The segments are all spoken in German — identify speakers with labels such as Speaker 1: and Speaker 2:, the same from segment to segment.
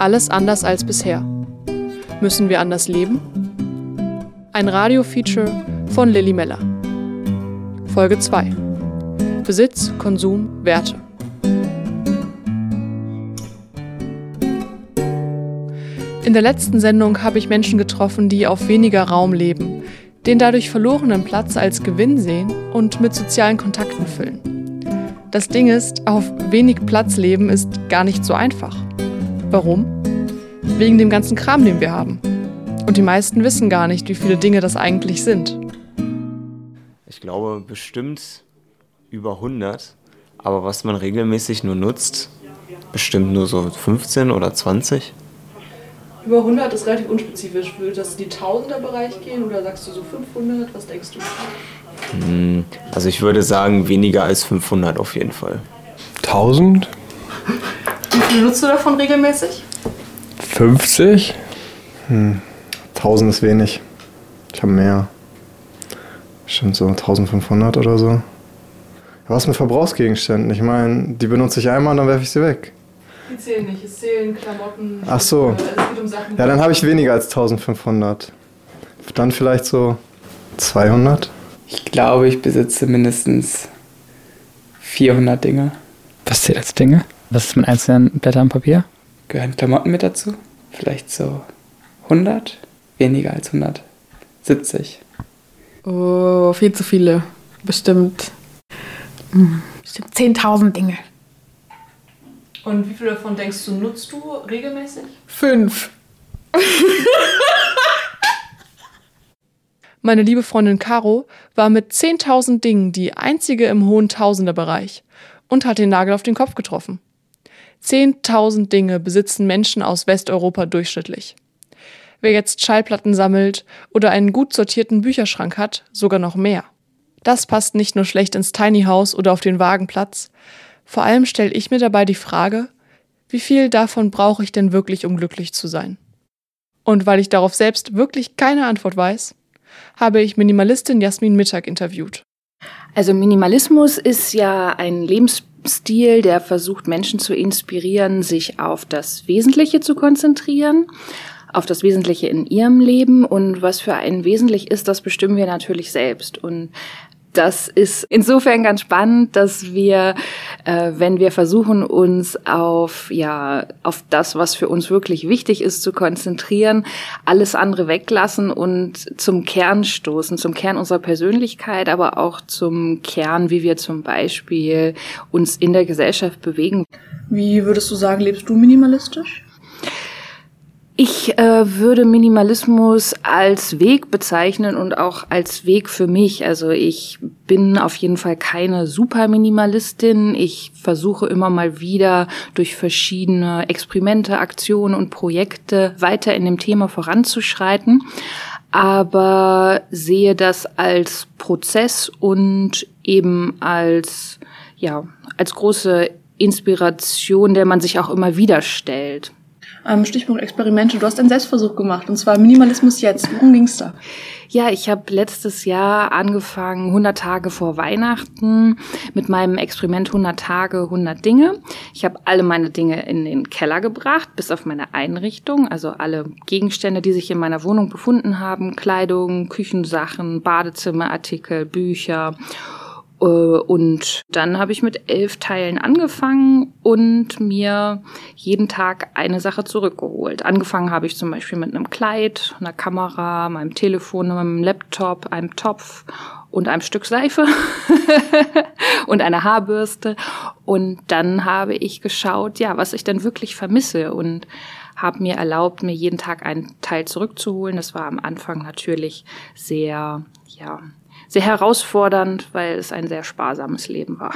Speaker 1: Alles anders als bisher. Müssen wir anders leben? Ein Radio-Feature von Lilly Meller. Folge 2. Besitz, Konsum, Werte. In der letzten Sendung habe ich Menschen getroffen, die auf weniger Raum leben, den dadurch verlorenen Platz als Gewinn sehen und mit sozialen Kontakten füllen. Das Ding ist, auf wenig Platz leben ist gar nicht so einfach. Warum? Wegen dem ganzen Kram, den wir haben. Und die meisten wissen gar nicht, wie viele Dinge das eigentlich sind.
Speaker 2: Ich glaube bestimmt über 100, aber was man regelmäßig nur nutzt, bestimmt nur so 15 oder 20.
Speaker 1: Über 100 ist relativ unspezifisch. Würde das in die Tausender-Bereich gehen oder sagst du so 500? Was denkst du?
Speaker 2: Hm, also ich würde sagen weniger als 500 auf jeden Fall.
Speaker 3: 1000?
Speaker 1: Wie viel nutzt du davon regelmäßig?
Speaker 3: 50? Hm, 1000 ist wenig. Ich habe mehr. Stimmt so 1500 oder so. Was mit Verbrauchsgegenständen? Ich meine, die benutze ich einmal und dann werfe ich sie weg.
Speaker 1: Die zählen nicht. Es zählen Klamotten.
Speaker 3: Ach so.
Speaker 1: Es geht um Sachen.
Speaker 3: Ja, dann habe ich weniger als 1500. Dann vielleicht so 200.
Speaker 4: Ich glaube, ich besitze mindestens 400 Dinge.
Speaker 5: Was zählt als Dinge? Was ist mit einzelnen Blättern Papier?
Speaker 4: Gehören Klamotten mit dazu? Vielleicht so 100? Weniger als 100. 70.
Speaker 6: Oh, viel zu viele. Bestimmt. hm, Bestimmt 10.000 Dinge.
Speaker 1: Und wie viel davon denkst du, nutzt du regelmäßig?
Speaker 6: Fünf.
Speaker 1: Meine liebe Freundin Caro war mit 10.000 Dingen die einzige im hohen Tausenderbereich und hat den Nagel auf den Kopf getroffen. 10.000 Dinge besitzen Menschen aus Westeuropa durchschnittlich. Wer jetzt Schallplatten sammelt oder einen gut sortierten Bücherschrank hat, sogar noch mehr. Das passt nicht nur schlecht ins Tiny House oder auf den Wagenplatz. Vor allem stelle ich mir dabei die Frage, wie viel davon brauche ich denn wirklich, um glücklich zu sein? Und weil ich darauf selbst wirklich keine Antwort weiß, habe ich Minimalistin Jasmin Mittag interviewt.
Speaker 7: Also Minimalismus ist ja ein Lebensstil, der versucht Menschen zu inspirieren, sich auf das Wesentliche zu konzentrieren, auf das Wesentliche in ihrem Leben. Und was für ein wesentlich ist, das bestimmen wir natürlich selbst. Und das ist insofern ganz spannend, dass wir, äh, wenn wir versuchen, uns auf, ja, auf das, was für uns wirklich wichtig ist, zu konzentrieren, alles andere weglassen und zum Kern stoßen, zum Kern unserer Persönlichkeit, aber auch zum Kern, wie wir zum Beispiel uns in der Gesellschaft bewegen.
Speaker 6: Wie würdest du sagen, lebst du minimalistisch?
Speaker 7: Ich äh, würde Minimalismus als Weg bezeichnen und auch als Weg für mich. Also ich bin auf jeden Fall keine Superminimalistin. Ich versuche immer mal wieder durch verschiedene Experimente, Aktionen und Projekte weiter in dem Thema voranzuschreiten, aber sehe das als Prozess und eben als ja als große Inspiration, der man sich auch immer wieder stellt.
Speaker 6: Ähm, Stichpunkt Experimente. Du hast einen Selbstversuch gemacht und zwar Minimalismus jetzt. Worum ging's da?
Speaker 7: Ja, ich habe letztes Jahr angefangen, 100 Tage vor Weihnachten, mit meinem Experiment 100 Tage, 100 Dinge. Ich habe alle meine Dinge in den Keller gebracht, bis auf meine Einrichtung, also alle Gegenstände, die sich in meiner Wohnung befunden haben, Kleidung, Küchensachen, Badezimmerartikel, Bücher und dann habe ich mit elf Teilen angefangen und mir jeden Tag eine Sache zurückgeholt. Angefangen habe ich zum Beispiel mit einem Kleid, einer Kamera, meinem Telefon, meinem Laptop, einem Topf und einem Stück Seife und einer Haarbürste. Und dann habe ich geschaut, ja, was ich denn wirklich vermisse und habe mir erlaubt, mir jeden Tag einen Teil zurückzuholen. Das war am Anfang natürlich sehr, ja, sehr herausfordernd, weil es ein sehr sparsames Leben war.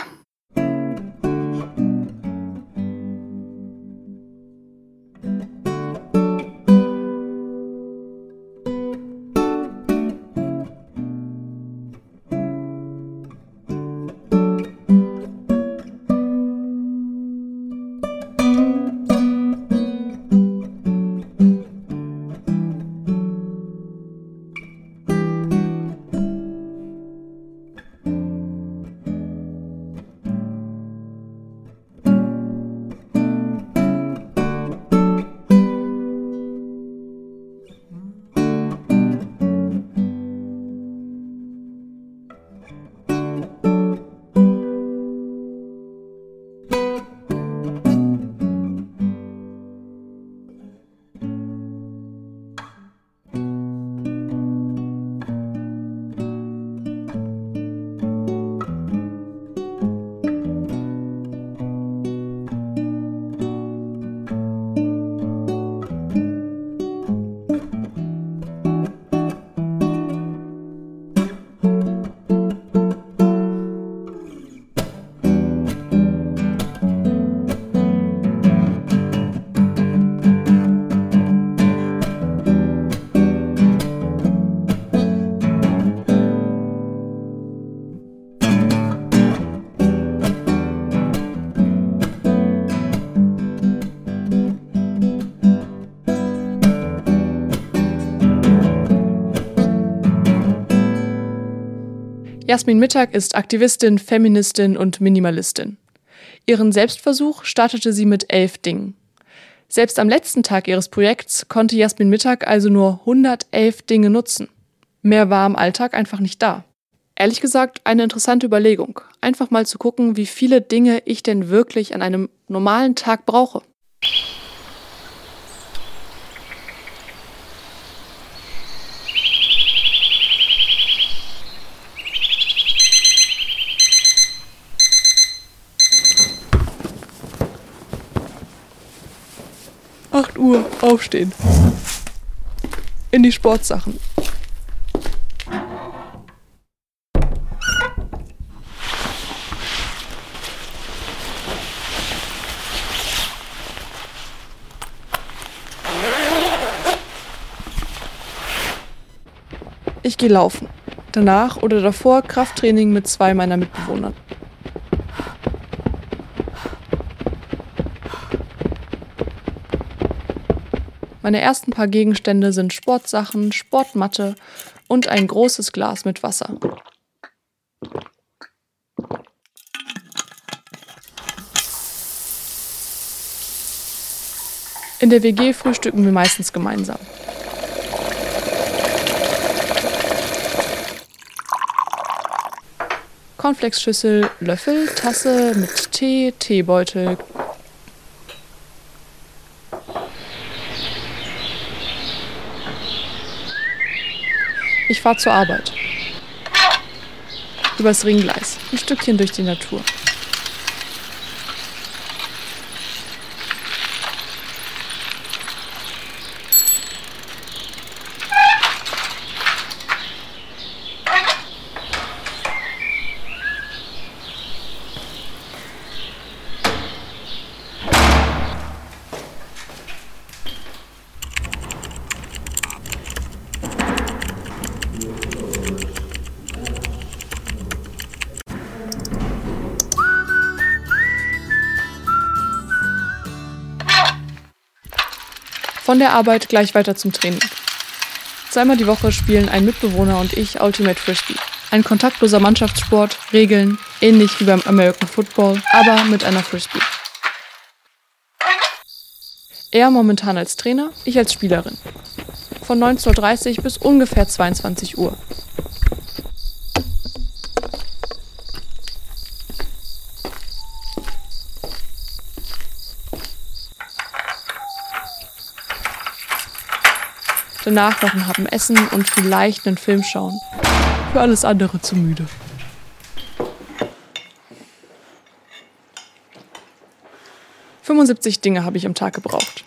Speaker 1: Jasmin Mittag ist Aktivistin, Feministin und Minimalistin. Ihren Selbstversuch startete sie mit elf Dingen. Selbst am letzten Tag ihres Projekts konnte Jasmin Mittag also nur 111 Dinge nutzen. Mehr war im Alltag einfach nicht da. Ehrlich gesagt, eine interessante Überlegung. Einfach mal zu gucken, wie viele Dinge ich denn wirklich an einem normalen Tag brauche. Acht Uhr, aufstehen. In die Sportsachen. Ich gehe laufen. Danach oder davor Krafttraining mit zwei meiner Mitbewohnern. Meine ersten paar Gegenstände sind Sportsachen, Sportmatte und ein großes Glas mit Wasser. In der WG frühstücken wir meistens gemeinsam. Cornflakes-Schüssel, Löffel, Tasse mit Tee, Teebeutel. Ich fahre zur Arbeit. Übers Ringgleis, ein Stückchen durch die Natur. Von der Arbeit gleich weiter zum Training. Zweimal die Woche spielen ein Mitbewohner und ich Ultimate Frisbee. Ein kontaktloser Mannschaftssport, Regeln, ähnlich wie beim American Football, aber mit einer Frisbee. Er momentan als Trainer, ich als Spielerin. Von 19.30 Uhr bis ungefähr 22 Uhr. Danach noch ein Happen essen und vielleicht einen Film schauen. Für alles andere zu müde. »75 Dinge habe ich am Tag gebraucht.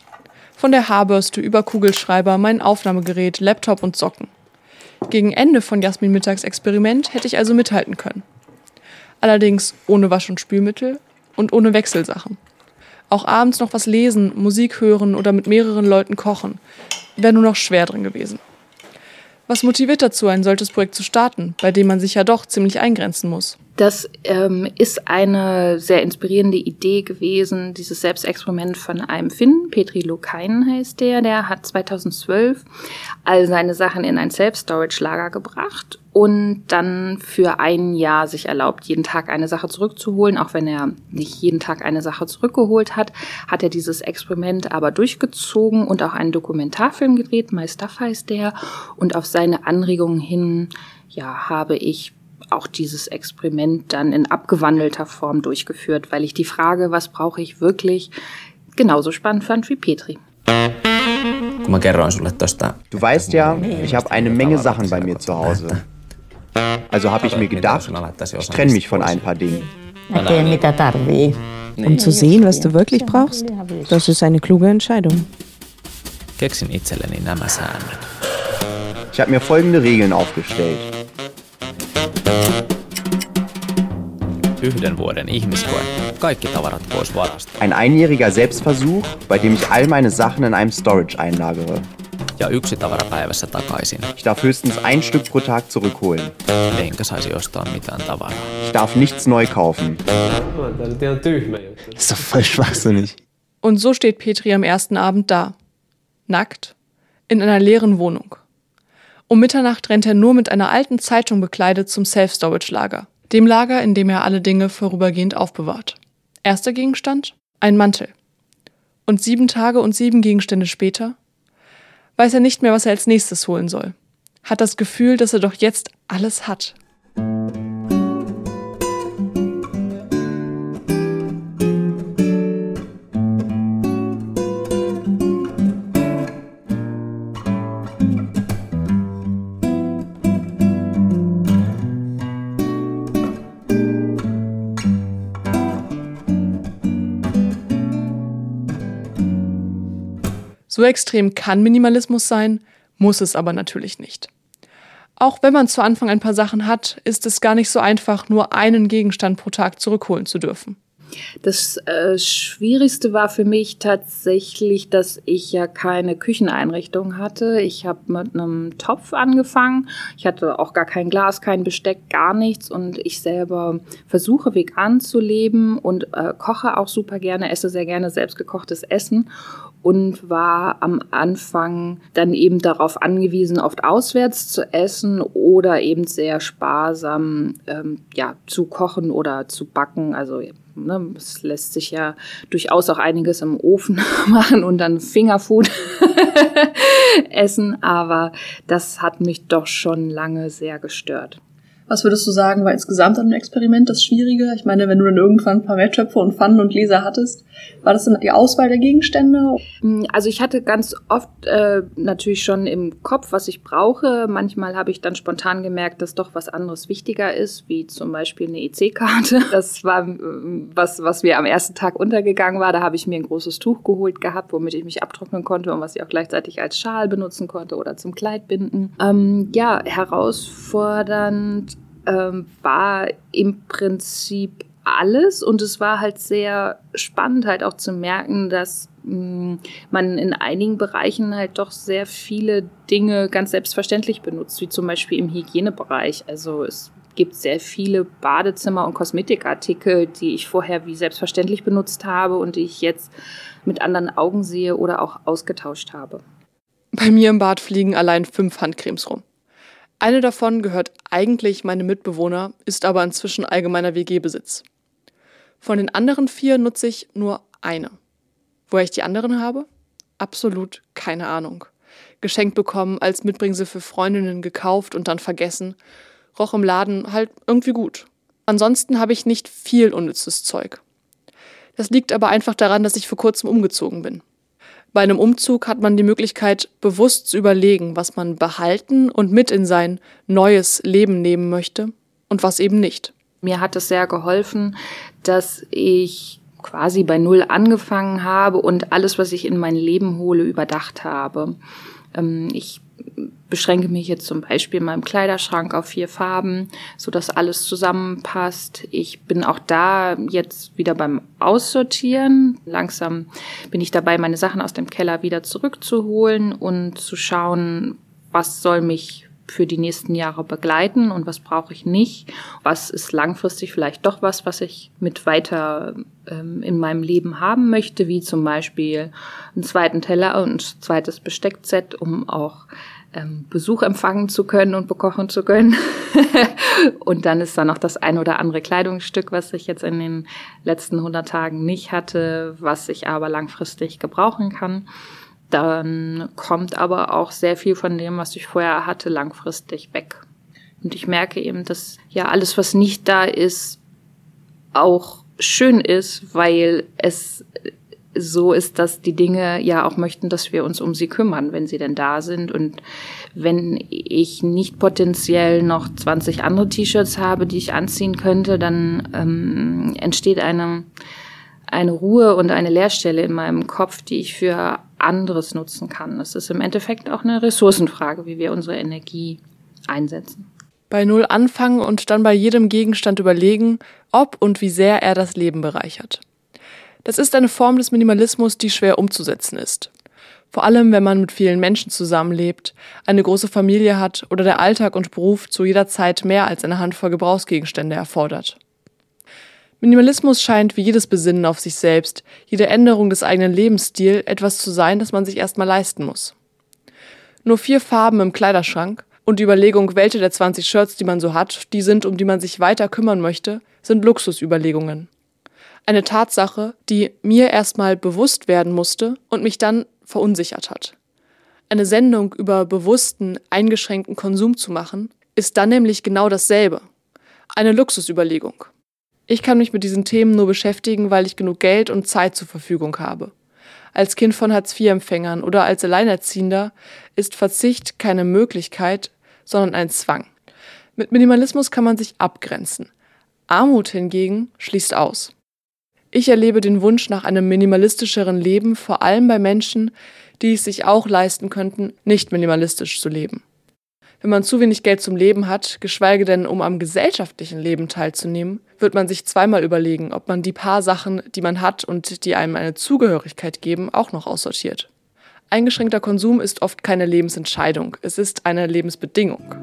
Speaker 1: Von der Haarbürste über Kugelschreiber, mein Aufnahmegerät, Laptop und Socken. Gegen Ende von Jasmin Mittags Experiment hätte ich also mithalten können. Allerdings ohne Wasch- und Spülmittel und ohne Wechselsachen. Auch abends noch was lesen, Musik hören oder mit mehreren Leuten kochen wäre nur noch schwer drin gewesen. Was motiviert dazu, ein solches Projekt zu starten, bei dem man sich ja doch ziemlich eingrenzen muss?
Speaker 7: Das ähm, ist eine sehr inspirierende Idee gewesen, dieses Selbstexperiment von einem Finn, Petri Lokainen heißt der, der hat 2012 all seine Sachen in ein Self-Storage-Lager gebracht und dann für ein Jahr sich erlaubt, jeden Tag eine Sache zurückzuholen. Auch wenn er nicht jeden Tag eine Sache zurückgeholt hat, hat er dieses Experiment aber durchgezogen und auch einen Dokumentarfilm gedreht, My Stuff heißt der. Und auf seine Anregungen hin, ja, habe ich auch dieses Experiment dann in abgewandelter Form durchgeführt, weil ich die Frage, was brauche ich wirklich, genauso spannend fand wie Petri.
Speaker 8: Du weißt ja, ich habe eine Menge Sachen bei mir zu Hause. Also habe ich mir gedacht, ich trenne mich von ein paar Dingen.
Speaker 9: Um zu sehen, was du wirklich brauchst, das ist eine kluge Entscheidung.
Speaker 8: Ich habe mir folgende Regeln aufgestellt.
Speaker 10: Yhden vuoden ihmiskoe. Kaikki tavarat pois varasta.
Speaker 8: Ein einjähriger Selbstversuch, bei dem ich all meine Sachen in einem Storage einlagere.
Speaker 10: Ja yksi tavara päivässä takaisin.
Speaker 8: Ich darf höchstens ein Stück pro Tag zurückholen.
Speaker 10: Enkä saisi ostaa mitään tavaraa.
Speaker 8: Ich darf nichts neu kaufen.
Speaker 2: Ist doch voll schwachsinnig.
Speaker 1: Und so steht Petri am ersten Abend da. Nackt. In einer leeren Wohnung. Um Mitternacht rennt er nur mit einer alten Zeitung bekleidet zum Self-Storage-Lager, dem Lager, in dem er alle Dinge vorübergehend aufbewahrt. Erster Gegenstand? Ein Mantel. Und sieben Tage und sieben Gegenstände später weiß er nicht mehr, was er als nächstes holen soll. Hat das Gefühl, dass er doch jetzt alles hat. So extrem kann Minimalismus sein, muss es aber natürlich nicht. Auch wenn man zu Anfang ein paar Sachen hat, ist es gar nicht so einfach, nur einen Gegenstand pro Tag zurückholen zu dürfen.
Speaker 7: Das äh, Schwierigste war für mich tatsächlich, dass ich ja keine Kücheneinrichtung hatte. Ich habe mit einem Topf angefangen. Ich hatte auch gar kein Glas, kein Besteck, gar nichts. Und ich selber versuche vegan zu leben und äh, koche auch super gerne, esse sehr gerne selbstgekochtes Essen und war am Anfang dann eben darauf angewiesen, oft auswärts zu essen oder eben sehr sparsam ähm, ja, zu kochen oder zu backen. Also ne, es lässt sich ja durchaus auch einiges im Ofen machen und dann Fingerfood essen, aber das hat mich doch schon lange sehr gestört.
Speaker 11: Was würdest du sagen, war insgesamt an dem Experiment das Schwierige? Ich meine, wenn du dann irgendwann ein paar Metttöpfe und Pfannen und Gläser hattest, war das dann die Auswahl der Gegenstände?
Speaker 7: Mm, also ich hatte ganz oft äh, natürlich schon im Kopf, was ich brauche. Manchmal habe ich dann spontan gemerkt, dass doch was anderes wichtiger ist, wie zum Beispiel eine EC-Karte. Das war mm, was, was mir am ersten Tag untergegangen war. Da habe ich mir ein großes Tuch geholt gehabt, womit ich mich abtrocknen konnte und was ich auch gleichzeitig als Schal benutzen konnte oder zum Kleid binden. Ähm, ja, herausfordernd ähm, war im Prinzip alles und es war halt sehr spannend halt auch zu merken, dass mh, mm, man in einigen Bereichen halt doch sehr viele Dinge ganz selbstverständlich benutzt, wie zum Beispiel im Hygienebereich. Also es gibt sehr viele Badezimmer- und Kosmetikartikel, die ich vorher wie selbstverständlich benutzt habe und die ich jetzt mit anderen Augen sehe oder auch ausgetauscht habe.
Speaker 1: Bei mir im Bad fliegen allein fünf Handcremes rum. Eine davon gehört eigentlich meinem Mitbewohner, ist aber inzwischen allgemeiner WG-Besitz. Von den anderen vier nutze ich nur eine. Woher ich die anderen habe? Absolut keine Ahnung. Geschenkt bekommen, als Mitbringsel für Freundinnen gekauft und dann vergessen. Roch im Laden halt irgendwie gut. Ansonsten habe ich nicht viel unnützes Zeug. Das liegt aber einfach daran, dass ich vor kurzem umgezogen bin. Bei einem Umzug hat man die Möglichkeit, bewusst zu überlegen, was man behalten und mit in sein neues Leben nehmen möchte und was eben nicht.
Speaker 7: Mir hat es sehr geholfen, dass ich quasi bei Null angefangen habe und alles, was ich in mein Leben hole, überdacht habe. Ähm, ich beschränke mich jetzt zum Beispiel in meinem Kleiderschrank auf vier Farben, so dass alles zusammenpasst. Ich bin auch da jetzt wieder beim Aussortieren. Langsam bin ich dabei, meine Sachen aus dem Keller wieder zurückzuholen und zu schauen, was soll mich für die nächsten Jahre begleiten und was brauche ich nicht. Was ist langfristig vielleicht doch was, was ich mit weiter ähm, in meinem Leben haben möchte, wie zum Beispiel einen zweiten Teller und ein zweites Besteckset, um auch ähm, Besuch empfangen zu können und bekochen zu können. und dann ist da noch das ein oder andere Kleidungsstück, was ich jetzt in den letzten 100 Tagen nicht hatte, was ich aber langfristig gebrauchen kann. Dann kommt aber auch sehr viel von dem, was ich vorher hatte, langfristig weg. Und ich merke eben, dass ja alles, was nicht da ist, auch schön ist, weil es so ist, dass die Dinge ja auch möchten, dass wir uns um sie kümmern, wenn sie denn da sind. Und wenn ich nicht potenziell noch 20 andere T-Shirts habe, die ich anziehen könnte, dann ähm, entsteht eine, eine Ruhe und eine Leerstelle in meinem Kopf, die ich für anderes nutzen kann. Das ist im Endeffekt auch eine Ressourcenfrage, wie wir unsere Energie einsetzen.
Speaker 1: Bei Null anfangen und dann bei jedem Gegenstand überlegen, ob und wie sehr er das Leben bereichert. Das ist eine Form des Minimalismus, die schwer umzusetzen ist. Vor allem, wenn man mit vielen Menschen zusammenlebt, eine große Familie hat oder der Alltag und Beruf zu jeder Zeit mehr als eine Handvoll Gebrauchsgegenstände erfordert. Minimalismus scheint wie jedes Besinnen auf sich selbst, jede Änderung des eigenen Lebensstils etwas zu sein, das man sich erstmal leisten muss. Nur vier Farben im Kleiderschrank, Und die Überlegung, welche der 20 Shirts, die man so hat, die sind, um die man sich weiter kümmern möchte, sind Luxusüberlegungen. Eine Tatsache, die mir erstmal bewusst werden musste und mich dann verunsichert hat. Eine Sendung über bewussten, eingeschränkten Konsum zu machen, ist dann nämlich genau dasselbe. Eine Luxusüberlegung. Ich kann mich mit diesen Themen nur beschäftigen, weil ich genug Geld und Zeit zur Verfügung habe. Als Kind von Hartz-IV-Empfängern oder als Alleinerziehender ist Verzicht keine Möglichkeit, sondern ein Zwang. Mit Minimalismus kann man sich abgrenzen. Armut hingegen schließt aus. Ich erlebe den Wunsch nach einem minimalistischeren Leben vor allem bei Menschen, die es sich auch leisten könnten, nicht minimalistisch zu leben. Wenn man zu wenig Geld zum Leben hat, geschweige denn um am gesellschaftlichen Leben teilzunehmen, wird man sich zweimal überlegen, ob man die paar Sachen, die man hat und die einem eine Zugehörigkeit geben, auch noch aussortiert. Eingeschränkter Konsum ist oft keine Lebensentscheidung, es ist eine Lebensbedingung.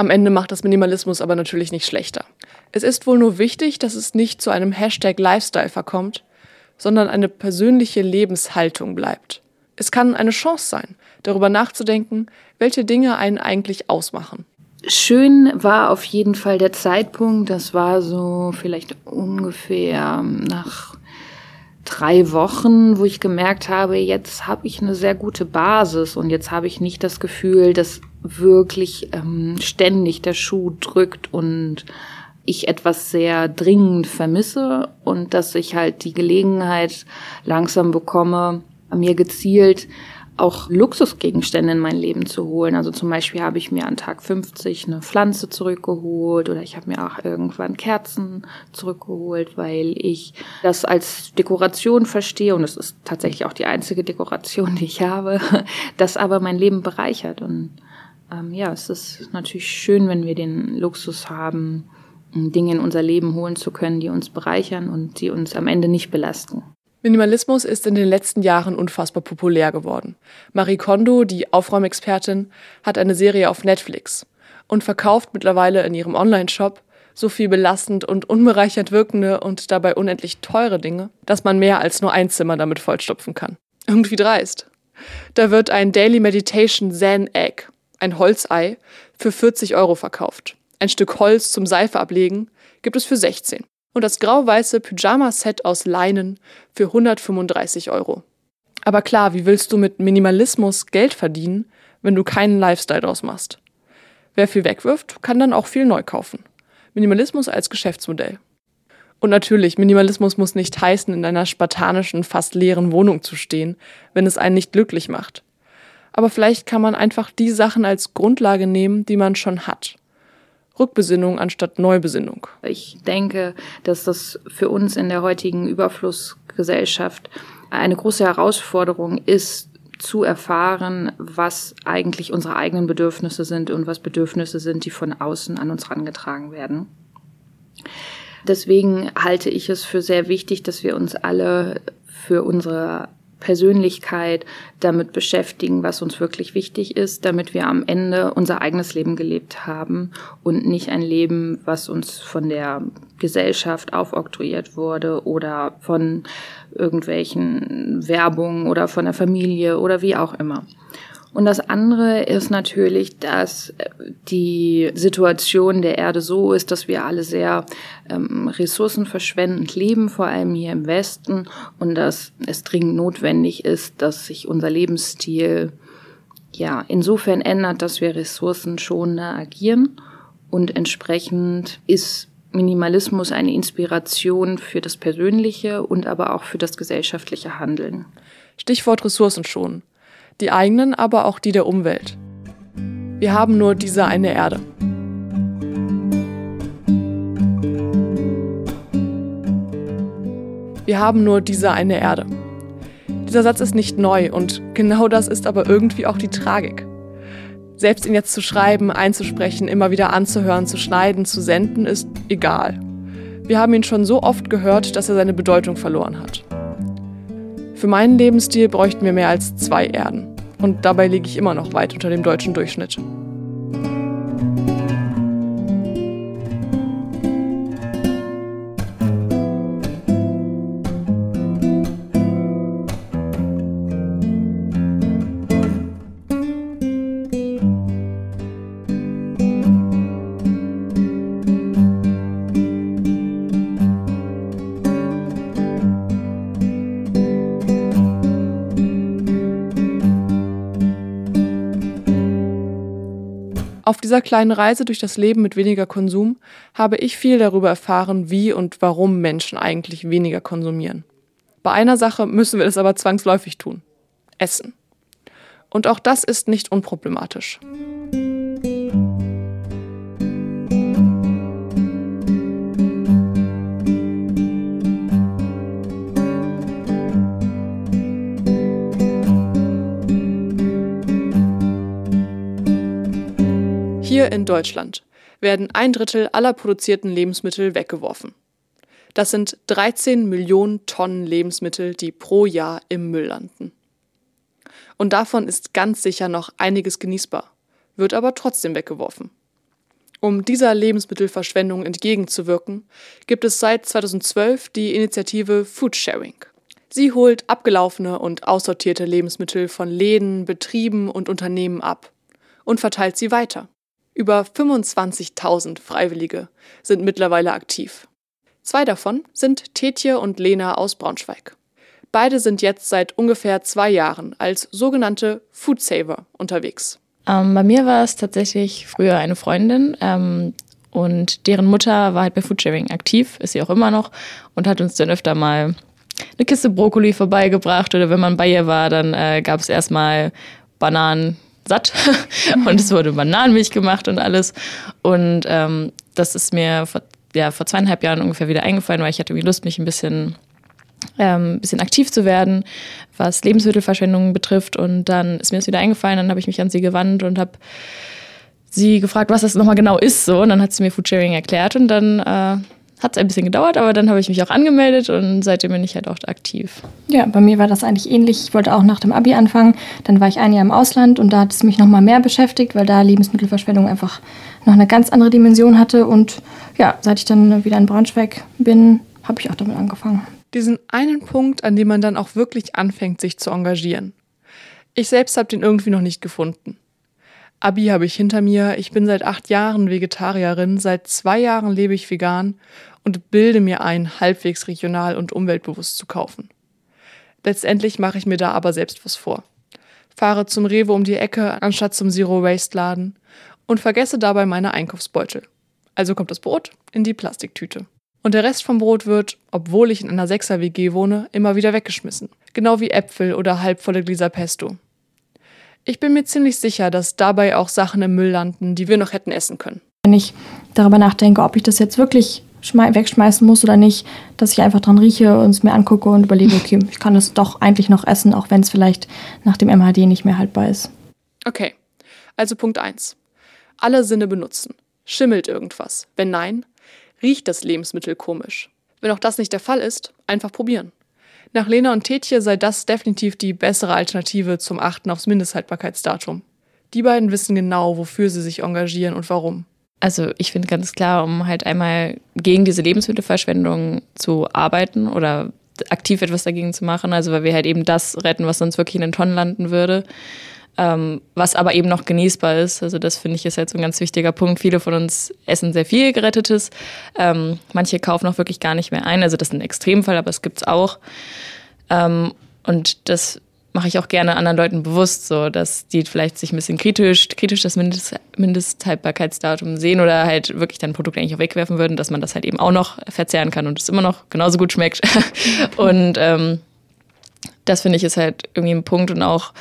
Speaker 1: Am Ende macht das Minimalismus aber natürlich nicht schlechter. Es ist wohl nur wichtig, dass es nicht zu einem Hashtag Lifestyle verkommt, sondern eine persönliche Lebenshaltung bleibt. Es kann eine Chance sein, darüber nachzudenken, welche Dinge einen eigentlich ausmachen.
Speaker 7: Schön war auf jeden Fall der Zeitpunkt, das war so vielleicht ungefähr nach drei Wochen, wo ich gemerkt habe, jetzt habe ich eine sehr gute Basis und jetzt habe ich nicht das Gefühl, dass wirklich ähm, ständig der Schuh drückt und ich etwas sehr dringend vermisse und dass ich halt die Gelegenheit langsam bekomme, mir gezielt auch Luxusgegenstände in mein Leben zu holen. Also zum Beispiel habe ich mir an Tag 50 eine Pflanze zurückgeholt oder ich habe mir auch irgendwann Kerzen zurückgeholt, weil ich das als Dekoration verstehe und es ist tatsächlich auch die einzige Dekoration, die ich habe, das aber mein Leben bereichert. Und ähm, ja, es ist natürlich schön, wenn wir den Luxus haben, Dinge in unser Leben holen zu können, die uns bereichern und die uns am Ende nicht belasten.
Speaker 1: Minimalismus ist in den letzten Jahren unfassbar populär geworden. Marie Kondo, die Aufräumexpertin, hat eine Serie auf Netflix und verkauft mittlerweile in ihrem Online-Shop so viel belastend und unbereichert wirkende und dabei unendlich teure Dinge, dass man mehr als nur ein Zimmer damit vollstopfen kann. Irgendwie dreist. Da wird ein Daily Meditation Zen Egg, ein Holzei, für 40 Euro verkauft. Ein Stück Holz zum Seife ablegen gibt es für 16 und das grau-weiße Pyjama-Set aus Leinen für 135 Euro. Aber klar, wie willst du mit Minimalismus Geld verdienen, wenn du keinen Lifestyle draus machst? Wer viel wegwirft, kann dann auch viel neu kaufen. Minimalismus als Geschäftsmodell. Und natürlich, Minimalismus muss nicht heißen, in einer spartanischen, fast leeren Wohnung zu stehen, wenn es einen nicht glücklich macht. Aber vielleicht kann man einfach die Sachen als Grundlage nehmen, die man schon hat. Rückbesinnung anstatt Neubesinnung.
Speaker 7: Ich denke, dass das für uns in der heutigen Überflussgesellschaft eine große Herausforderung ist, zu erfahren, was eigentlich unsere eigenen Bedürfnisse sind und was Bedürfnisse sind, die von außen an uns herangetragen werden. Deswegen halte ich es für sehr wichtig, dass wir uns alle für unsere Persönlichkeit damit beschäftigen, was uns wirklich wichtig ist, damit wir am Ende unser eigenes Leben gelebt haben und nicht ein Leben, was uns von der Gesellschaft aufoktroyiert wurde oder von irgendwelchen Werbungen oder von der Familie oder wie auch immer. Und das andere ist natürlich, dass äh, die Situation der Erde so ist, dass wir alle sehr ähm, ressourcenverschwendend leben, vor allem hier im Westen, und dass es dringend notwendig ist, dass sich unser Lebensstil ja insofern ändert, dass wir ressourcenschonender agieren. Und entsprechend ist Minimalismus eine Inspiration für das persönliche und aber auch für das gesellschaftliche Handeln.
Speaker 1: Stichwort Ressourcenschonen die eigenen, aber auch die der Umwelt. Wir haben nur diese eine Erde. Wir haben nur diese eine Erde. Dieser Satz ist nicht neu und genau das ist aber irgendwie auch die Tragik. Selbst ihn jetzt zu schreiben, einzusprechen, immer wieder anzuhören, zu schneiden, zu senden, ist egal. Wir haben ihn schon so oft gehört, dass er seine Bedeutung verloren hat. Für meinen Lebensstil bräuchten wir mehr als zwei Erden. Und dabei liege ich immer noch weit unter dem deutschen Durchschnitt. Dieser kleinen Reise durch das Leben mit weniger Konsum habe ich viel darüber erfahren, wie und warum Menschen eigentlich weniger konsumieren. Bei einer Sache müssen wir das aber zwangsläufig tun. Essen. Und auch das ist nicht unproblematisch. Hier in Deutschland werden ein Drittel aller produzierten Lebensmittel weggeworfen. Das sind 13 Millionen Tonnen Lebensmittel, die pro Jahr im Müll landen. Und davon ist ganz sicher noch einiges genießbar, wird aber trotzdem weggeworfen. Um dieser Lebensmittelverschwendung entgegenzuwirken, gibt es seit 2012 die Initiative Foodsharing. Sie holt abgelaufene und aussortierte Lebensmittel von Läden, Betrieben und Unternehmen ab und verteilt sie weiter. Über 25.000 Freiwillige sind mittlerweile aktiv. Zwei davon sind Tetje und Lena aus Braunschweig. Beide sind jetzt seit ungefähr zwei Jahren als sogenannte Food Saver unterwegs.
Speaker 12: Ähm, bei mir war es tatsächlich früher eine Freundin ähm, und deren Mutter war halt bei Foodsharing aktiv, ist sie auch immer noch und hat uns dann öfter mal eine Kiste Brokkoli vorbeigebracht oder wenn man bei ihr war, dann äh, gab es erstmal Bananen satt und es wurde Bananenmilch gemacht und alles. Und ähm, das ist mir vor, ja, vor zweieinhalb Jahren ungefähr wieder eingefallen, weil ich hatte irgendwie Lust, mich ein bisschen, ähm, bisschen aktiv zu werden, was Lebensmittelverschwendung betrifft. Und dann ist mir das wieder eingefallen, dann habe ich mich an sie gewandt und habe sie gefragt, was das nochmal genau ist. So. Und dann hat sie mir Foodsharing erklärt und dann äh, hat es ein bisschen gedauert, aber dann habe ich mich auch angemeldet und seitdem bin ich halt auch aktiv.
Speaker 13: Ja, bei mir war das eigentlich ähnlich. Ich wollte auch nach dem Abi anfangen. Dann war ich ein Jahr im Ausland und da hat es mich noch mal mehr beschäftigt, weil da Lebensmittelverschwendung einfach noch eine ganz andere Dimension hatte. Und ja, seit ich dann wieder in Braunschweig bin, habe ich auch damit angefangen.
Speaker 1: Diesen einen Punkt, an dem man dann auch wirklich anfängt, sich zu engagieren. Ich selbst habe den irgendwie noch nicht gefunden. Abi habe ich hinter mir, ich bin seit acht Jahren Vegetarierin, seit zwei Jahren lebe ich vegan und bilde mir ein, halbwegs regional und umweltbewusst zu kaufen. Letztendlich mache ich mir da aber selbst was vor. Fahre zum Rewe um die Ecke anstatt zum Zero-Waste-Laden und vergesse dabei meine Einkaufsbeutel. Also kommt das Brot in die Plastiktüte. Und der Rest vom Brot wird, obwohl ich in einer Sechser-WG wohne, immer wieder weggeschmissen. Genau wie Äpfel oder halbvolle Gläser Pesto. Ich bin mir ziemlich sicher, dass dabei auch Sachen im Müll landen, die wir noch hätten essen können.
Speaker 13: Wenn ich darüber nachdenke, ob ich das jetzt wirklich wegschmeißen muss oder nicht, dass ich einfach dran rieche und es mir angucke und überlege, okay, ich kann es doch eigentlich noch essen, auch wenn es vielleicht nach dem MHD nicht mehr haltbar ist.
Speaker 1: Okay, also Punkt 1. Alle Sinne benutzen. Schimmelt irgendwas? Wenn nein, riecht das Lebensmittel komisch. Wenn auch das nicht der Fall ist, einfach probieren. Nach Lena und Tetje sei das definitiv die bessere Alternative zum Achten aufs Mindesthaltbarkeitsdatum. Die beiden wissen genau, wofür sie sich engagieren und warum.
Speaker 12: Also ich finde ganz klar, um halt einmal gegen diese Lebensmittelverschwendung zu arbeiten oder aktiv etwas dagegen zu machen, also weil wir halt eben das retten, was sonst wirklich in den Tonnen landen würde, ähm, was aber eben noch genießbar ist. Also das finde ich ist halt so ein ganz wichtiger Punkt. Viele von uns essen sehr viel Gerettetes, ähm, manche kaufen auch wirklich gar nicht mehr ein. Also das ist ein Extremfall, aber es gibt es auch. Ähm, und das mache ich auch gerne anderen Leuten bewusst, so dass die vielleicht sich ein bisschen kritisch, kritisch das Mindest, Mindesthaltbarkeitsdatum sehen oder halt wirklich dann Produkte eigentlich auch wegwerfen würden, dass man das halt eben auch noch verzehren kann und es immer noch genauso gut schmeckt. und ähm, das finde ich ist halt irgendwie ein Punkt und auch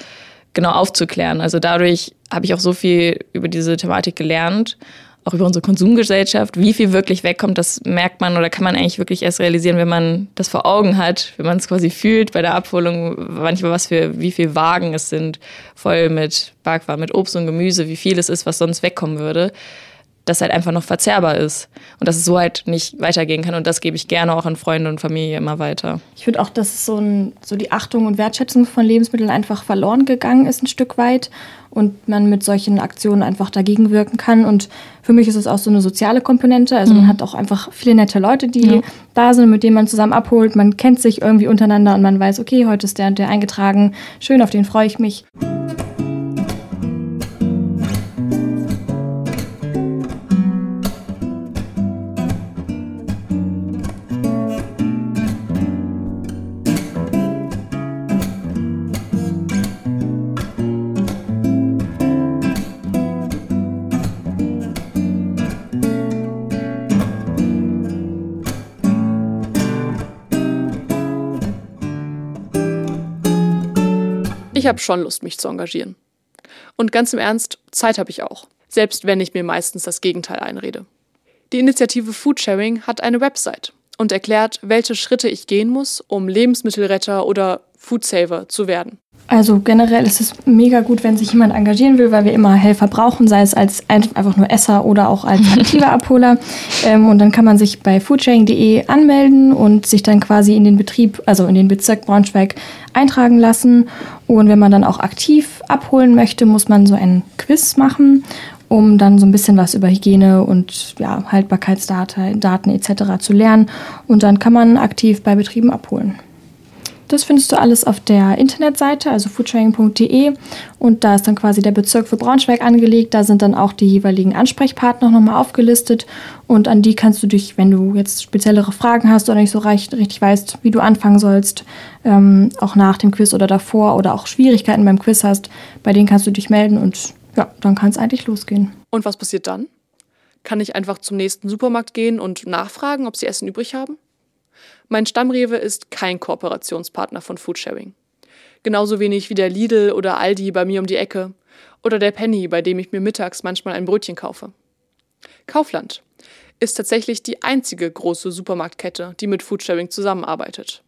Speaker 12: genau aufzuklären. Also dadurch habe ich auch so viel über diese Thematik gelernt auch über unsere Konsumgesellschaft. Wie viel wirklich wegkommt, das merkt man oder kann man eigentlich wirklich erst realisieren, wenn man das vor Augen hat, wenn man es quasi fühlt bei der Abholung, manchmal was für, wie viel Wagen es sind, voll mit Backwaren, mit Obst und Gemüse, wie viel es ist, was sonst wegkommen würde das halt einfach noch verzehrbar ist und dass es so halt nicht weitergehen kann. Und das gebe ich gerne auch an Freunde und Familie immer weiter.
Speaker 13: Ich finde auch, dass so, ein, so die Achtung und Wertschätzung von Lebensmitteln einfach verloren gegangen ist ein Stück weit und man mit solchen Aktionen einfach dagegen wirken kann. Und für mich ist es auch so eine soziale Komponente. Also mhm. man hat auch einfach viele nette Leute, die ja. da sind, mit denen man zusammen abholt. Man kennt sich irgendwie untereinander und man weiß, okay, heute ist der und der eingetragen. Schön, auf den freue ich mich.
Speaker 1: Ich habe schon Lust, mich zu engagieren. Und ganz im Ernst, Zeit habe ich auch, selbst wenn ich mir meistens das Gegenteil einrede. Die Initiative Foodsharing hat eine Website und erklärt, welche Schritte ich gehen muss, um Lebensmittelretter oder Foodsaver zu werden.
Speaker 13: Also generell ist es mega gut, wenn sich jemand engagieren will, weil wir immer Helfer brauchen, sei es als einfach nur Esser oder auch als aktiver Abholer. Ähm, und dann kann man sich bei foodsharing.de anmelden und sich dann quasi in den Betrieb, also in den Bezirk Braunschweig eintragen lassen. Und wenn man dann auch aktiv abholen möchte, muss man so einen Quiz machen, um dann so ein bisschen was über Hygiene und ja, Haltbarkeitsdaten Daten etc. zu lernen. Und dann kann man aktiv bei Betrieben abholen. Das findest du alles auf der Internetseite, also foodsharing.de. Und da ist dann quasi der Bezirk für Braunschweig angelegt. Da sind dann auch die jeweiligen Ansprechpartner nochmal aufgelistet. Und an die kannst du dich, wenn du jetzt speziellere Fragen hast oder nicht so recht, richtig weißt, wie du anfangen sollst, ähm, auch nach dem Quiz oder davor oder auch Schwierigkeiten beim Quiz hast, bei denen kannst du dich melden und ja, dann kann es eigentlich losgehen.
Speaker 1: Und was passiert dann? Kann ich einfach zum nächsten Supermarkt gehen und nachfragen, ob sie Essen übrig haben? Mein Stammrewe ist kein Kooperationspartner von Foodsharing. Genauso wenig wie der Lidl oder Aldi bei mir um die Ecke oder der Penny, bei dem ich mir mittags manchmal ein Brötchen kaufe. Kaufland ist tatsächlich die einzige große Supermarktkette, die mit Foodsharing zusammenarbeitet.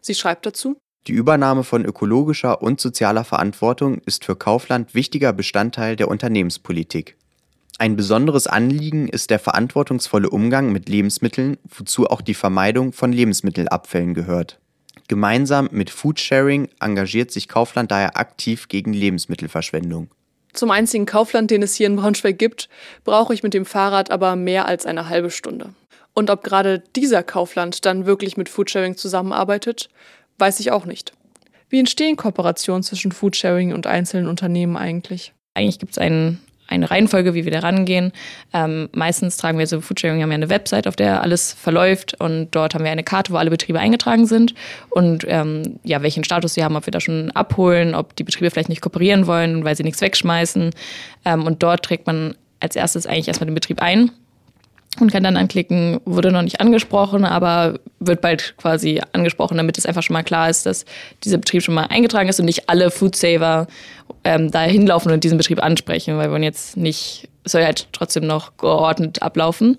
Speaker 1: Sie schreibt dazu,
Speaker 8: die Übernahme von ökologischer und sozialer Verantwortung ist für Kaufland wichtiger Bestandteil der Unternehmenspolitik. Ein besonderes Anliegen ist der verantwortungsvolle Umgang mit Lebensmitteln, wozu auch die Vermeidung von Lebensmittelabfällen gehört. Gemeinsam mit Foodsharing engagiert sich Kaufland daher aktiv gegen Lebensmittelverschwendung.
Speaker 1: Zum einzigen Kaufland, den es hier in Braunschweig gibt, brauche ich mit dem Fahrrad aber mehr als eine halbe Stunde. Und ob gerade dieser Kaufland dann wirklich mit Foodsharing zusammenarbeitet, weiß ich auch nicht. Wie entstehen Kooperationen zwischen Foodsharing und einzelnen Unternehmen eigentlich?
Speaker 12: Eigentlich gibt es einen eine Reihenfolge, wie wir da rangehen. Ähm, meistens tragen wir so Foodsharing, haben ja eine Website, auf der alles verläuft und dort haben wir eine Karte, wo alle Betriebe eingetragen sind und ähm, ja, welchen Status sie haben, ob wir da schon abholen, ob die Betriebe vielleicht nicht kooperieren wollen, weil sie nichts wegschmeißen. Ähm, und dort trägt man als erstes eigentlich erstmal den Betrieb ein und kann dann anklicken, wurde noch nicht angesprochen, aber wird bald quasi angesprochen, damit es einfach schon mal klar ist, dass dieser Betrieb schon mal eingetragen ist und nicht alle Foodsaver ähm, da hinlaufen und diesen Betrieb ansprechen, weil man jetzt nicht, soll halt trotzdem noch geordnet ablaufen.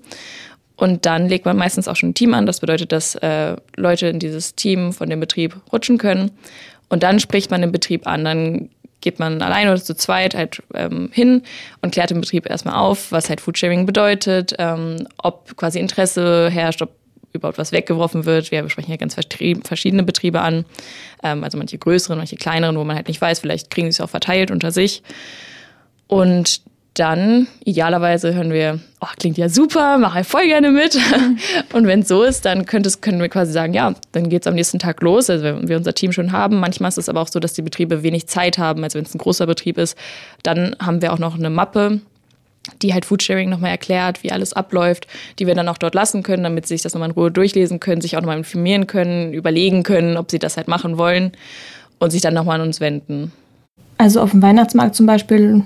Speaker 12: Und dann legt man meistens auch schon ein Team an. Das bedeutet, dass äh, Leute in dieses Team von dem Betrieb rutschen können. Und dann spricht man den Betrieb an. Dann geht man allein oder zu zweit halt ähm, hin und klärt den Betrieb erstmal auf, was halt Foodsharing bedeutet, ähm, ob quasi Interesse herrscht, ob überhaupt was weggeworfen wird. Wir besprechen ja ganz verschiedene Betriebe an, ähm, also manche größeren, manche kleineren, wo man halt nicht weiß, vielleicht kriegen sie es auch verteilt unter sich. Und dann idealerweise hören wir, oh, klingt ja super, mache ich voll gerne mit. Und wenn es so ist, dann könnte es, können wir quasi sagen, ja, dann geht es am nächsten Tag los. Also wenn wir unser Team schon haben. Manchmal ist es aber auch so, dass die Betriebe wenig Zeit haben. Also wenn es ein großer Betrieb ist, dann haben wir auch noch eine Mappe, die halt Foodsharing nochmal erklärt, wie alles abläuft, die wir dann auch dort lassen können, damit sie sich das nochmal in Ruhe durchlesen können, sich auch nochmal informieren können, überlegen können, ob sie das halt machen wollen und sich dann nochmal an uns wenden.
Speaker 13: Also auf dem Weihnachtsmarkt zum Beispiel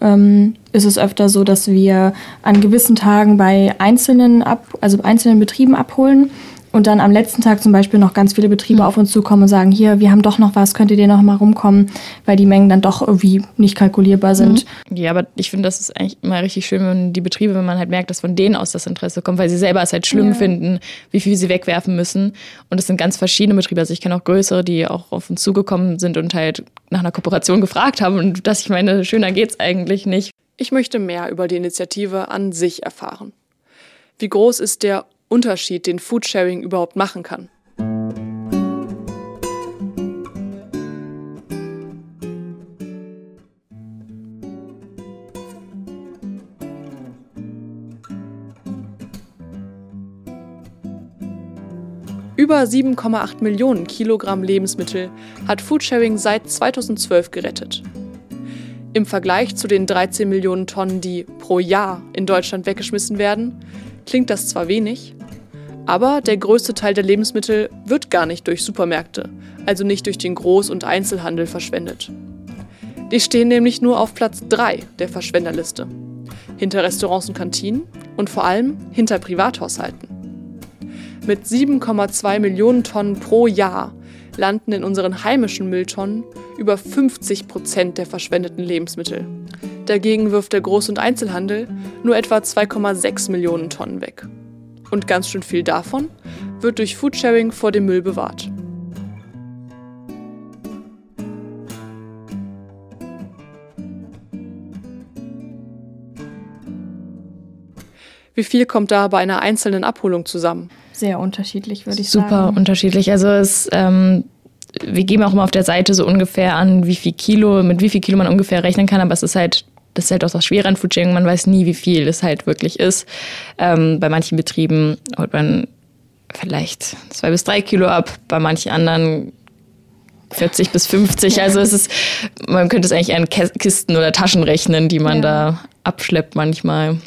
Speaker 13: ähm, ist es öfter so, dass wir an gewissen Tagen bei einzelnen, Ab also einzelnen Betrieben abholen. Und dann am letzten Tag zum Beispiel noch ganz viele Betriebe auf uns zukommen und sagen, hier, wir haben doch noch was, könnt ihr dir noch mal rumkommen, weil die Mengen dann doch irgendwie nicht kalkulierbar sind.
Speaker 12: Mhm. Ja, aber ich finde, das ist eigentlich immer richtig schön, wenn die Betriebe, wenn man halt merkt, dass von denen aus das Interesse kommt, weil sie selber es halt schlimm ja. finden, wie viel sie wegwerfen müssen. Und es sind ganz verschiedene Betriebe. Also ich kenne auch größere, die auch auf uns zugekommen sind und halt nach einer Kooperation gefragt haben. Und dass ich meine, schöner geht's eigentlich nicht.
Speaker 1: Ich möchte mehr über die Initiative an sich erfahren. Wie groß ist der Unterschied, den Foodsharing überhaupt machen kann. Über 7,8 Millionen Kilogramm Lebensmittel hat Foodsharing seit 2012 gerettet. Im Vergleich zu den 13 Millionen Tonnen, die pro Jahr in Deutschland weggeschmissen werden, klingt das zwar wenig, aber der größte Teil der Lebensmittel wird gar nicht durch Supermärkte, also nicht durch den Groß- und Einzelhandel verschwendet. Die stehen nämlich nur auf Platz 3 der Verschwenderliste. Hinter Restaurants und Kantinen und vor allem hinter Privathaushalten. Mit 7,2 Millionen Tonnen pro Jahr landen in unseren heimischen Mülltonnen über 50 Prozent der verschwendeten Lebensmittel. Dagegen wirft der Groß- und Einzelhandel nur etwa 2,6 Millionen Tonnen weg. Und ganz schön viel davon wird durch Foodsharing vor dem Müll bewahrt. Wie viel kommt da bei einer einzelnen Abholung zusammen?
Speaker 13: Sehr unterschiedlich, würde ich
Speaker 12: Super
Speaker 13: sagen.
Speaker 12: Super unterschiedlich. Also es, ähm, wir geben auch immer auf der Seite so ungefähr an, wie viel Kilo, mit wie viel Kilo man ungefähr rechnen kann, aber es ist halt das ist halt auch das Schwere an Foodsharing, man weiß nie, wie viel es halt wirklich ist. Ähm, bei manchen Betrieben holt man vielleicht zwei bis drei Kilo ab, bei manchen anderen 40 bis 50. Also es ist, man könnte es eigentlich an Kisten oder Taschen rechnen, die man ja. da abschleppt manchmal.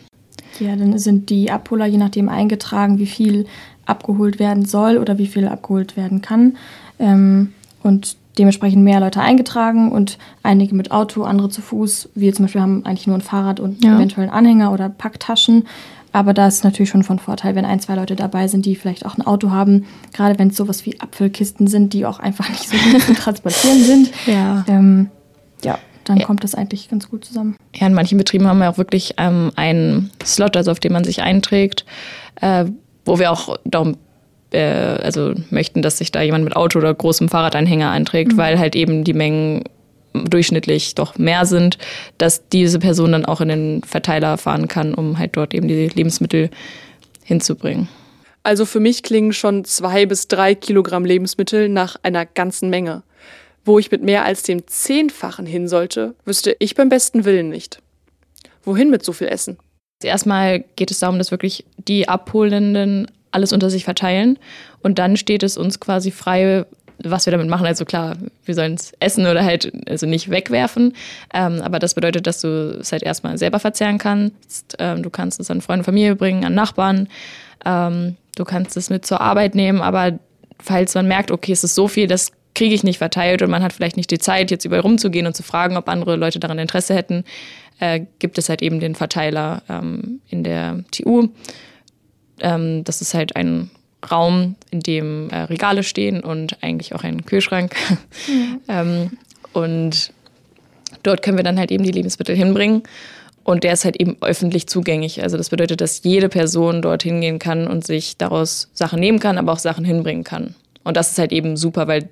Speaker 13: Ja, dann sind die Abholer je nachdem eingetragen, wie viel abgeholt werden soll oder wie viel abgeholt werden kann. Ähm, und dementsprechend mehr Leute eingetragen und einige mit Auto, andere zu Fuß. Wir zum Beispiel haben eigentlich nur ein Fahrrad und ja. eventuell einen Anhänger oder Packtaschen. Aber da ist natürlich schon von Vorteil, wenn ein, zwei Leute dabei sind, die vielleicht auch ein Auto haben. Gerade wenn es sowas wie Apfelkisten sind, die auch einfach nicht so gut zu transportieren sind.
Speaker 12: Ja.
Speaker 13: Ähm, ja, dann ja. kommt das eigentlich ganz gut zusammen.
Speaker 12: Ja, in manchen Betrieben haben wir auch wirklich ähm, einen Slot, also auf den man sich einträgt, äh, wo wir auch darum äh, also möchten, dass sich da jemand mit Auto oder großem Fahrradanhänger einträgt, mhm. weil halt eben die Mengen durchschnittlich doch mehr sind, dass diese Person dann auch in den Verteiler fahren kann, um halt dort eben die Lebensmittel hinzubringen.
Speaker 1: Also für mich klingen schon zwei bis drei Kilogramm Lebensmittel nach einer ganzen Menge. Wo ich mit mehr als dem Zehnfachen hin sollte, wüsste ich beim besten Willen nicht. Wohin mit so viel Essen?
Speaker 12: Erstmal geht es darum, dass wirklich die Abholenden alles unter sich verteilen. Und dann steht es uns quasi frei, was wir damit machen. Also klar, wir sollen es essen oder halt also nicht wegwerfen. Ähm, aber das bedeutet, dass du es halt erstmal selber verzehren kannst. Ähm, du kannst es an Freunde und Familie bringen, an Nachbarn. Ähm, du kannst es mit zur Arbeit nehmen. Aber falls man merkt, okay, es ist so viel, das kriege ich nicht verteilt und man hat vielleicht nicht die Zeit, jetzt überall rumzugehen und zu fragen, ob andere Leute daran Interesse hätten, äh, gibt es halt eben den Verteiler ähm, in der TU. Ähm, das ist halt ein Raum, in dem äh, Regale stehen und eigentlich auch ein Kühlschrank. Mhm. ähm, und dort können wir dann halt eben die Lebensmittel hinbringen. Und der ist halt eben öffentlich zugänglich. Also das bedeutet, dass jede Person dort hingehen kann und sich daraus Sachen nehmen kann, aber auch Sachen hinbringen kann. Und das ist halt eben super, weil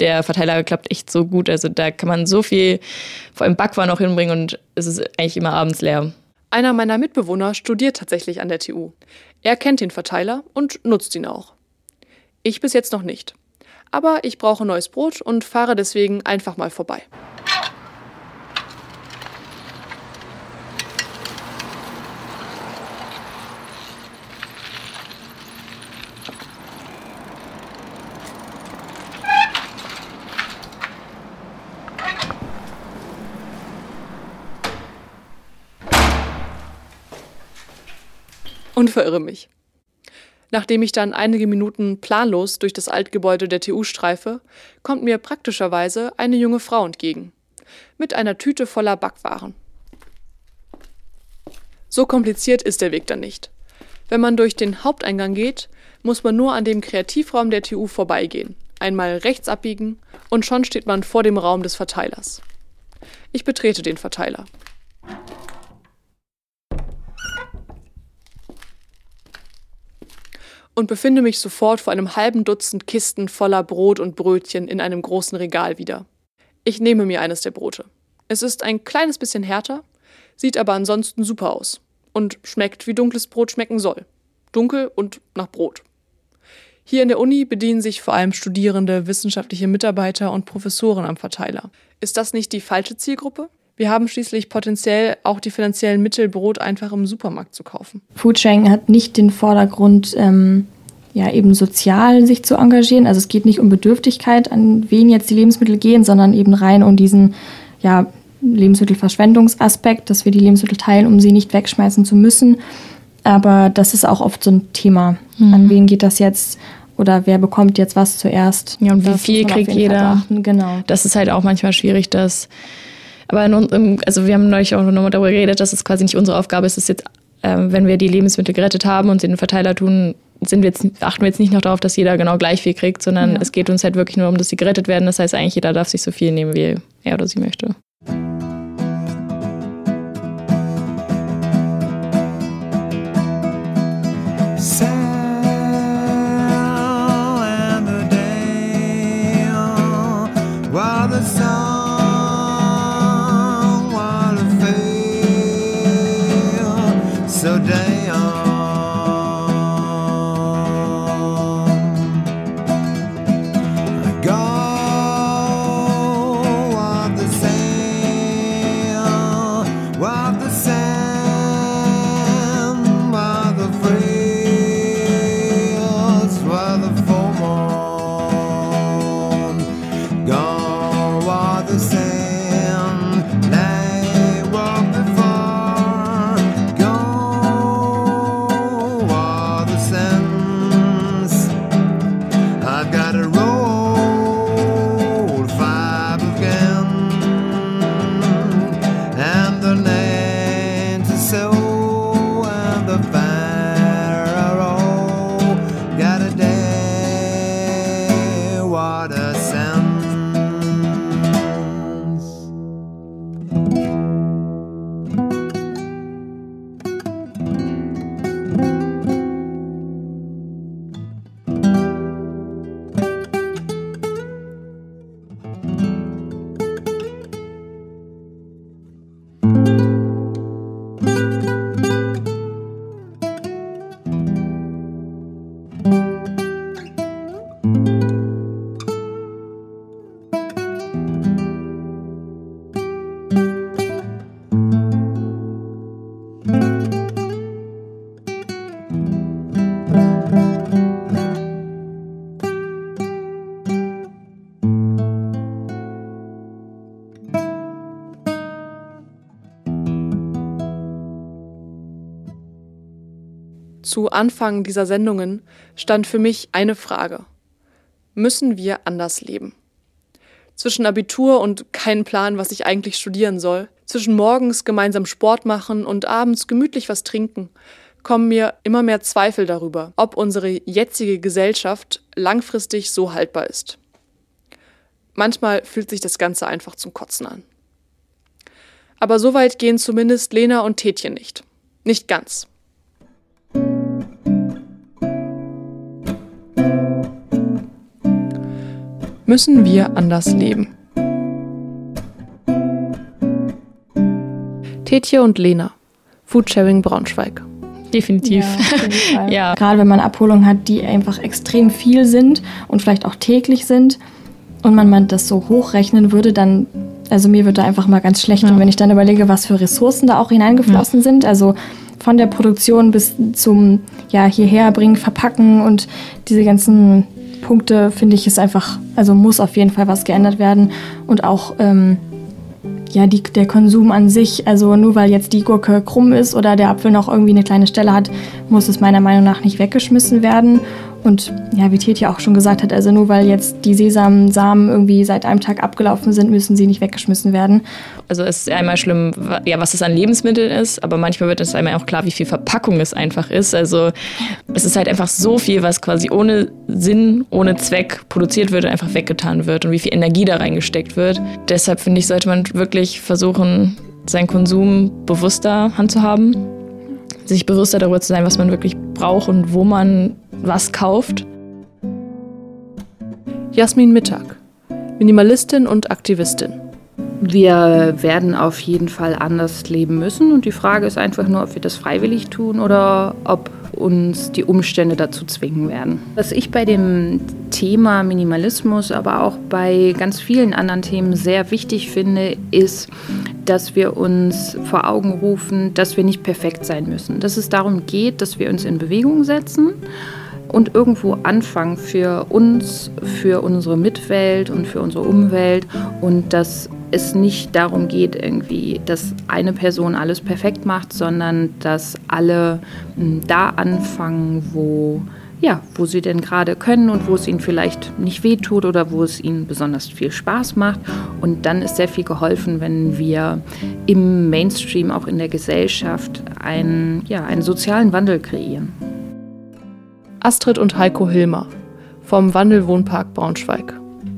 Speaker 12: der Verteiler klappt echt so gut. Also da kann man so viel, vor allem Backwaren auch hinbringen und es ist eigentlich immer abends leer.
Speaker 1: Einer meiner Mitbewohner studiert tatsächlich an der TU. Er kennt den Verteiler und nutzt ihn auch. Ich bis jetzt noch nicht. Aber ich brauche neues Brot und fahre deswegen einfach mal vorbei. Und verirre mich. Nachdem ich dann einige Minuten planlos durch das Altgebäude der TU streife, kommt mir praktischerweise eine junge Frau entgegen. Mit einer Tüte voller Backwaren. So kompliziert ist der Weg dann nicht. Wenn man durch den Haupteingang geht, muss man nur an dem Kreativraum der TU vorbeigehen, einmal rechts abbiegen und schon steht man vor dem Raum des Verteilers. Ich betrete den Verteiler. Und befinde mich sofort vor einem halben Dutzend Kisten voller Brot und Brötchen in einem großen Regal wieder. Ich nehme mir eines der Brote. Es ist ein kleines bisschen härter, sieht aber ansonsten super aus und schmeckt wie dunkles Brot schmecken soll. Dunkel und nach Brot. Hier in der Uni bedienen sich vor allem Studierende, wissenschaftliche Mitarbeiter und Professoren am Verteiler. Ist das nicht die falsche Zielgruppe? Wir haben schließlich potenziell auch die finanziellen Mittel, Brot einfach im Supermarkt zu kaufen.
Speaker 13: Foodsharing hat nicht den Vordergrund, ähm, ja, eben sozial sich zu engagieren. Also es geht nicht um Bedürftigkeit, an wen jetzt die Lebensmittel gehen, sondern eben rein um diesen, ja, Lebensmittelverschwendungsaspekt, dass wir die Lebensmittel teilen, um sie nicht wegschmeißen zu müssen. Aber das ist auch oft so ein Thema. Mhm. An wen geht das jetzt? Oder wer bekommt jetzt was zuerst?
Speaker 14: Ja, und wie viel kriegt jeder?
Speaker 13: Genau.
Speaker 14: Das ist halt auch manchmal schwierig, dass aber in, also wir haben neulich auch nochmal darüber geredet, dass es quasi nicht unsere Aufgabe ist, es jetzt, äh, wenn wir die Lebensmittel gerettet haben und sie in den Verteiler tun, sind wir jetzt, achten wir jetzt nicht noch darauf, dass jeder genau gleich viel kriegt, sondern ja. es geht uns halt wirklich nur um, dass sie gerettet werden. Das heißt eigentlich, jeder darf sich so viel nehmen, wie er oder sie möchte.
Speaker 1: Zu Anfang dieser Sendungen stand für mich eine Frage. Müssen wir anders leben? Zwischen Abitur und keinen Plan, was ich eigentlich studieren soll, zwischen morgens gemeinsam Sport machen und abends gemütlich was trinken, kommen mir immer mehr Zweifel darüber, ob unsere jetzige Gesellschaft langfristig so haltbar ist. Manchmal fühlt sich das Ganze einfach zum Kotzen an. Aber so weit gehen zumindest Lena und Tätchen nicht. Nicht ganz. Müssen wir anders leben. Tetje und Lena, Foodsharing Braunschweig.
Speaker 14: Definitiv.
Speaker 13: Ja, ja. Gerade wenn man Abholungen hat, die einfach extrem viel sind und vielleicht auch täglich sind und man, man das so hochrechnen würde, dann, also mir wird da einfach mal ganz schlecht. Ja. Und wenn ich dann überlege, was für Ressourcen da auch hineingeflossen ja. sind, also von der Produktion bis zum ja, hierher bringen, verpacken und diese ganzen Punkte finde ich, ist einfach, also muss auf jeden Fall was geändert werden. Und auch ähm, ja, die, der Konsum an sich, also nur weil jetzt die Gurke krumm ist oder der Apfel noch irgendwie eine kleine Stelle hat, muss es meiner Meinung nach nicht weggeschmissen werden. Und ja, wie Tiet ja auch schon gesagt hat, also nur weil jetzt die Sesamsamen irgendwie seit einem Tag abgelaufen sind, müssen sie nicht weggeschmissen werden.
Speaker 12: Also es ist einmal schlimm, ja, was es an Lebensmitteln ist, aber manchmal wird es einmal auch klar, wie viel Verpackung es einfach ist. Also es ist halt einfach so viel, was quasi ohne Sinn, ohne Zweck produziert wird und einfach weggetan wird und wie viel Energie da reingesteckt wird. Deshalb finde ich, sollte man wirklich versuchen, seinen Konsum bewusster handzuhaben, sich bewusster darüber zu sein, was man wirklich braucht und wo man was kauft.
Speaker 1: Jasmin Mittag, Minimalistin und Aktivistin.
Speaker 7: Wir werden auf jeden Fall anders leben müssen und die Frage ist einfach nur, ob wir das freiwillig tun oder ob uns die Umstände dazu zwingen werden. Was ich bei dem Thema Minimalismus, aber auch bei ganz vielen anderen Themen sehr wichtig finde, ist, dass wir uns vor Augen rufen, dass wir nicht perfekt sein müssen. Dass es darum geht, dass wir uns in Bewegung setzen und irgendwo anfangen für uns, für unsere Mitwelt und für unsere Umwelt und dass es nicht darum geht, irgendwie, dass eine Person alles perfekt macht, sondern dass alle hm, da anfangen, wo ja, wo sie denn gerade können und wo es ihnen vielleicht nicht wehtut oder wo es ihnen besonders viel Spaß macht. Und dann ist sehr viel geholfen, wenn wir im Mainstream, auch in der Gesellschaft, einen, ja, einen sozialen Wandel kreieren.
Speaker 1: Astrid und Heiko Hilmer vom Wandelwohnpark Braunschweig.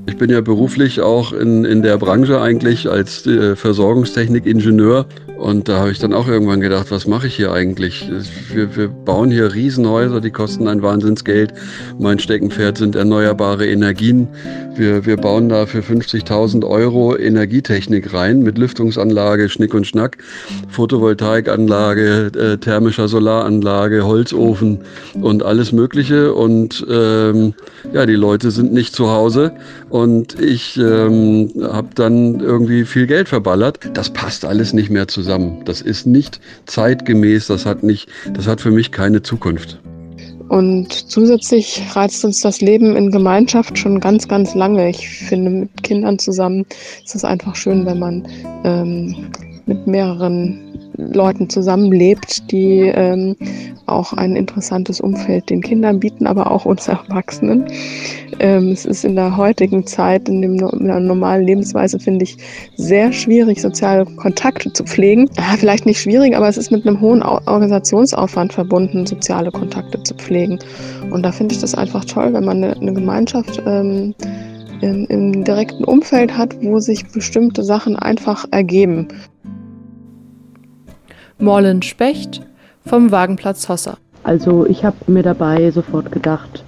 Speaker 15: Ich bin ja beruflich auch in, in der Branche eigentlich als äh, Versorgungstechnikingenieur und da habe ich dann auch irgendwann gedacht, was mache ich hier eigentlich? Wir, wir, bauen hier Riesenhäuser, die kosten ein Wahnsinnsgeld. Mein Steckenpferd sind erneuerbare Energien. Wir, wir bauen da für 50.000 Euro Energietechnik rein mit Lüftungsanlage, Schnick und Schnack, Photovoltaikanlage, äh, thermischer Solaranlage, Holzofen und alles Mögliche. Und ähm, ja, die Leute sind nicht zu Hause und ich ähm, habe dann irgendwie viel Geld verballert. Das passt alles nicht mehr zusammen zusammen. Das ist nicht zeitgemäß, das hat nicht, das hat für mich keine Zukunft.
Speaker 16: Und zusätzlich reizt uns das Leben in Gemeinschaft schon ganz, ganz lange. Ich finde, mit Kindern zusammen ist es einfach schön, wenn man ähm, mit mehreren Leuten zusammenlebt, die ähm, auch ein interessantes Umfeld den Kindern bieten, aber auch uns Erwachsenen. Ähm, es ist in der heutigen Zeit, in, dem, in der normalen Lebensweise, finde ich, sehr schwierig, soziale Kontakte zu pflegen. Ja, vielleicht nicht schwierig, aber es ist mit einem hohen Organisationsaufwand verbunden, soziale Kontakte zu pflegen. Und da finde ich das einfach toll, wenn man eine, eine Gemeinschaft ähm, im direkten Umfeld hat, wo sich bestimmte Sachen einfach ergeben.
Speaker 1: Morlen Specht vom Wagenplatz Hossa.
Speaker 17: Also ich habe mir dabei sofort gedacht,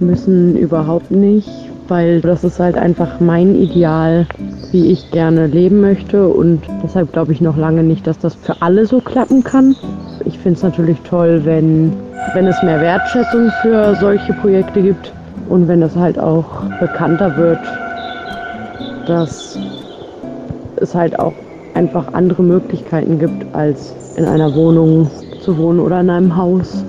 Speaker 17: müssen überhaupt nicht, weil das ist halt einfach mein Ideal, wie ich gerne leben möchte und deshalb glaube ich noch lange nicht, dass das für alle so klappen kann. Ich finde es natürlich toll, wenn, wenn es mehr Wertschätzung für solche Projekte gibt und wenn es halt auch bekannter wird, dass es halt auch einfach andere Möglichkeiten gibt, als in einer Wohnung zu wohnen oder in einem Haus.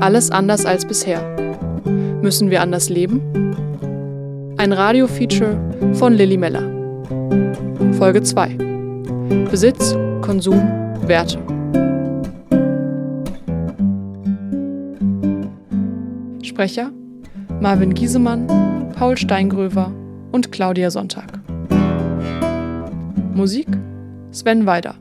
Speaker 1: Alles anders als bisher. Müssen wir anders leben? Ein Radio-Feature von Lilly Meller. Folge 2. Besitz, Konsum, Werte. Sprecher Marvin Giesemann, Paul Steingröver und Claudia Sonntag. Musik Sven Weider.